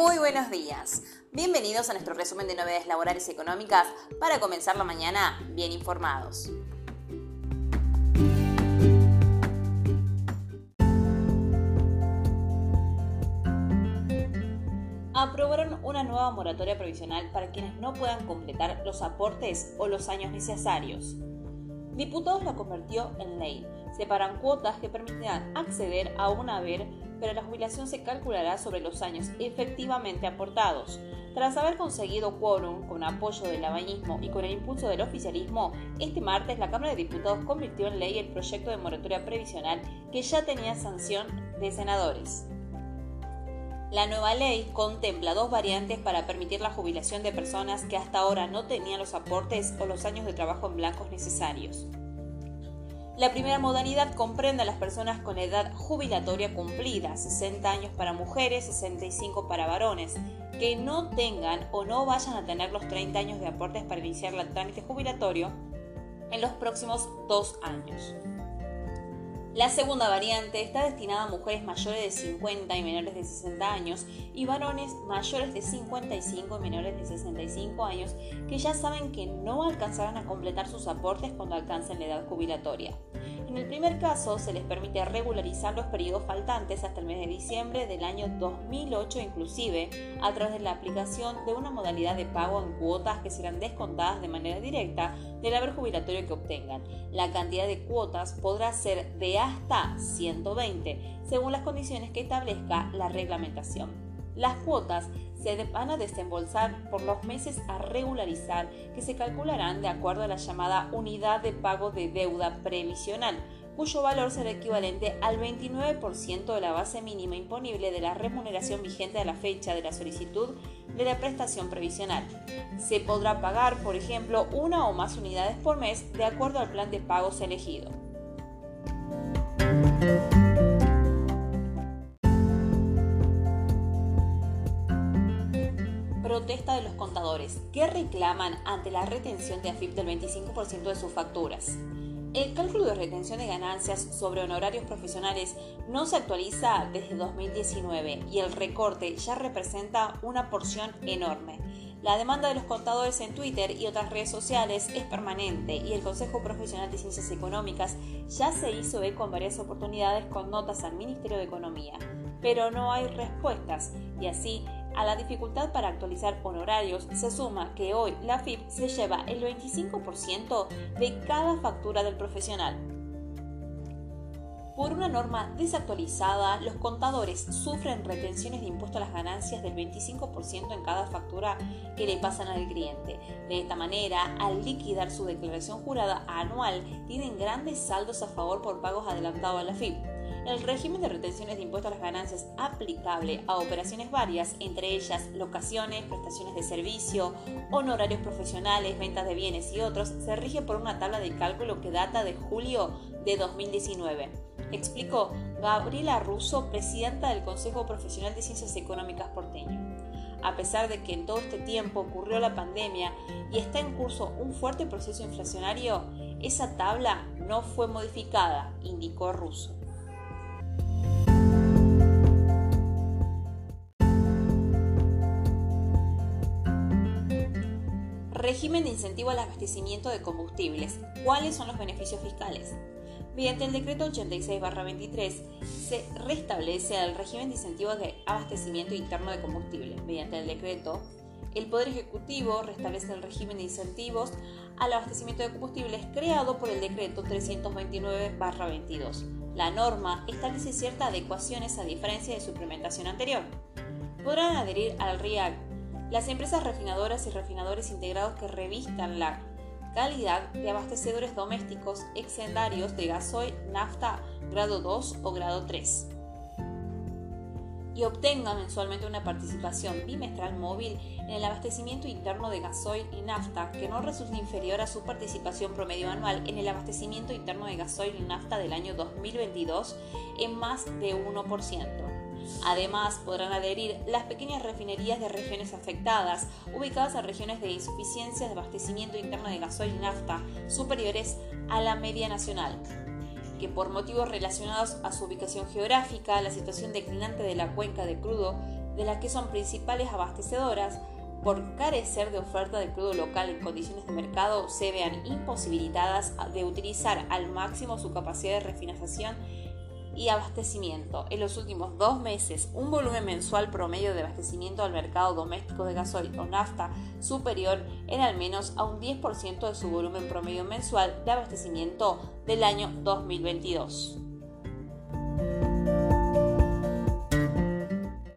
Muy buenos días. Bienvenidos a nuestro resumen de novedades laborales y económicas para comenzar la mañana bien informados. aprobaron una nueva moratoria provisional para quienes no puedan completar los aportes o los años necesarios. Diputados la convirtió en ley. Separan cuotas que permitirán acceder a un haber, pero la jubilación se calculará sobre los años efectivamente aportados. Tras haber conseguido quórum con apoyo del abañismo y con el impulso del oficialismo, este martes la Cámara de Diputados convirtió en ley el proyecto de moratoria previsional que ya tenía sanción de senadores. La nueva ley contempla dos variantes para permitir la jubilación de personas que hasta ahora no tenían los aportes o los años de trabajo en blancos necesarios. La primera modalidad comprende a las personas con edad jubilatoria cumplida, 60 años para mujeres, 65 para varones, que no tengan o no vayan a tener los 30 años de aportes para iniciar el trámite jubilatorio en los próximos dos años. La segunda variante está destinada a mujeres mayores de 50 y menores de 60 años y varones mayores de 55 y menores de 65 años que ya saben que no alcanzarán a completar sus aportes cuando alcancen la edad jubilatoria. En el primer caso, se les permite regularizar los periodos faltantes hasta el mes de diciembre del año 2008 inclusive, a través de la aplicación de una modalidad de pago en cuotas que serán descontadas de manera directa del haber jubilatorio que obtengan. La cantidad de cuotas podrá ser de hasta 120, según las condiciones que establezca la reglamentación. Las cuotas se van a desembolsar por los meses a regularizar que se calcularán de acuerdo a la llamada unidad de pago de deuda previsional, cuyo valor será equivalente al 29% de la base mínima imponible de la remuneración vigente a la fecha de la solicitud de la prestación previsional. Se podrá pagar, por ejemplo, una o más unidades por mes de acuerdo al plan de pagos elegido. De los contadores que reclaman ante la retención de AFIP del 25% de sus facturas. El cálculo de retención de ganancias sobre honorarios profesionales no se actualiza desde 2019 y el recorte ya representa una porción enorme. La demanda de los contadores en Twitter y otras redes sociales es permanente y el Consejo Profesional de Ciencias Económicas ya se hizo eco en varias oportunidades con notas al Ministerio de Economía, pero no hay respuestas y así a la dificultad para actualizar honorarios se suma que hoy la FIP se lleva el 25% de cada factura del profesional. Por una norma desactualizada, los contadores sufren retenciones de impuesto a las ganancias del 25% en cada factura que le pasan al cliente. De esta manera, al liquidar su declaración jurada anual, tienen grandes saldos a favor por pagos adelantados a la FIP el régimen de retenciones de impuestos a las ganancias aplicable a operaciones varias, entre ellas locaciones, prestaciones de servicio, honorarios profesionales, ventas de bienes y otros, se rige por una tabla de cálculo que data de julio de 2019. Explicó Gabriela Russo, presidenta del Consejo Profesional de Ciencias Económicas porteño. A pesar de que en todo este tiempo ocurrió la pandemia y está en curso un fuerte proceso inflacionario, esa tabla no fue modificada, indicó Russo. Régimen de incentivo al abastecimiento de combustibles. ¿Cuáles son los beneficios fiscales? Mediante el decreto 86-23 se restablece el régimen de incentivo de abastecimiento interno de combustibles. Mediante el decreto, el Poder Ejecutivo restablece el régimen de incentivos al abastecimiento de combustibles creado por el decreto 329-22. La norma establece ciertas adecuaciones a diferencia de su implementación anterior. Podrán adherir al RIAC las empresas refinadoras y refinadores integrados que revistan la calidad de abastecedores domésticos exendarios de gasoil, nafta grado 2 o grado 3 y obtengan mensualmente una participación bimestral móvil en el abastecimiento interno de gasoil y nafta que no resulte inferior a su participación promedio anual en el abastecimiento interno de gasoil y nafta del año 2022 en más de 1%. Además, podrán adherir las pequeñas refinerías de regiones afectadas, ubicadas en regiones de insuficiencia de abastecimiento interno de gasoil y nafta superiores a la media nacional, que por motivos relacionados a su ubicación geográfica, la situación declinante de la cuenca de crudo de las que son principales abastecedoras, por carecer de oferta de crudo local en condiciones de mercado, se vean imposibilitadas de utilizar al máximo su capacidad de refinación y abastecimiento. En los últimos dos meses, un volumen mensual promedio de abastecimiento al mercado doméstico de gasoil o nafta superior en al menos a un 10% de su volumen promedio mensual de abastecimiento del año 2022.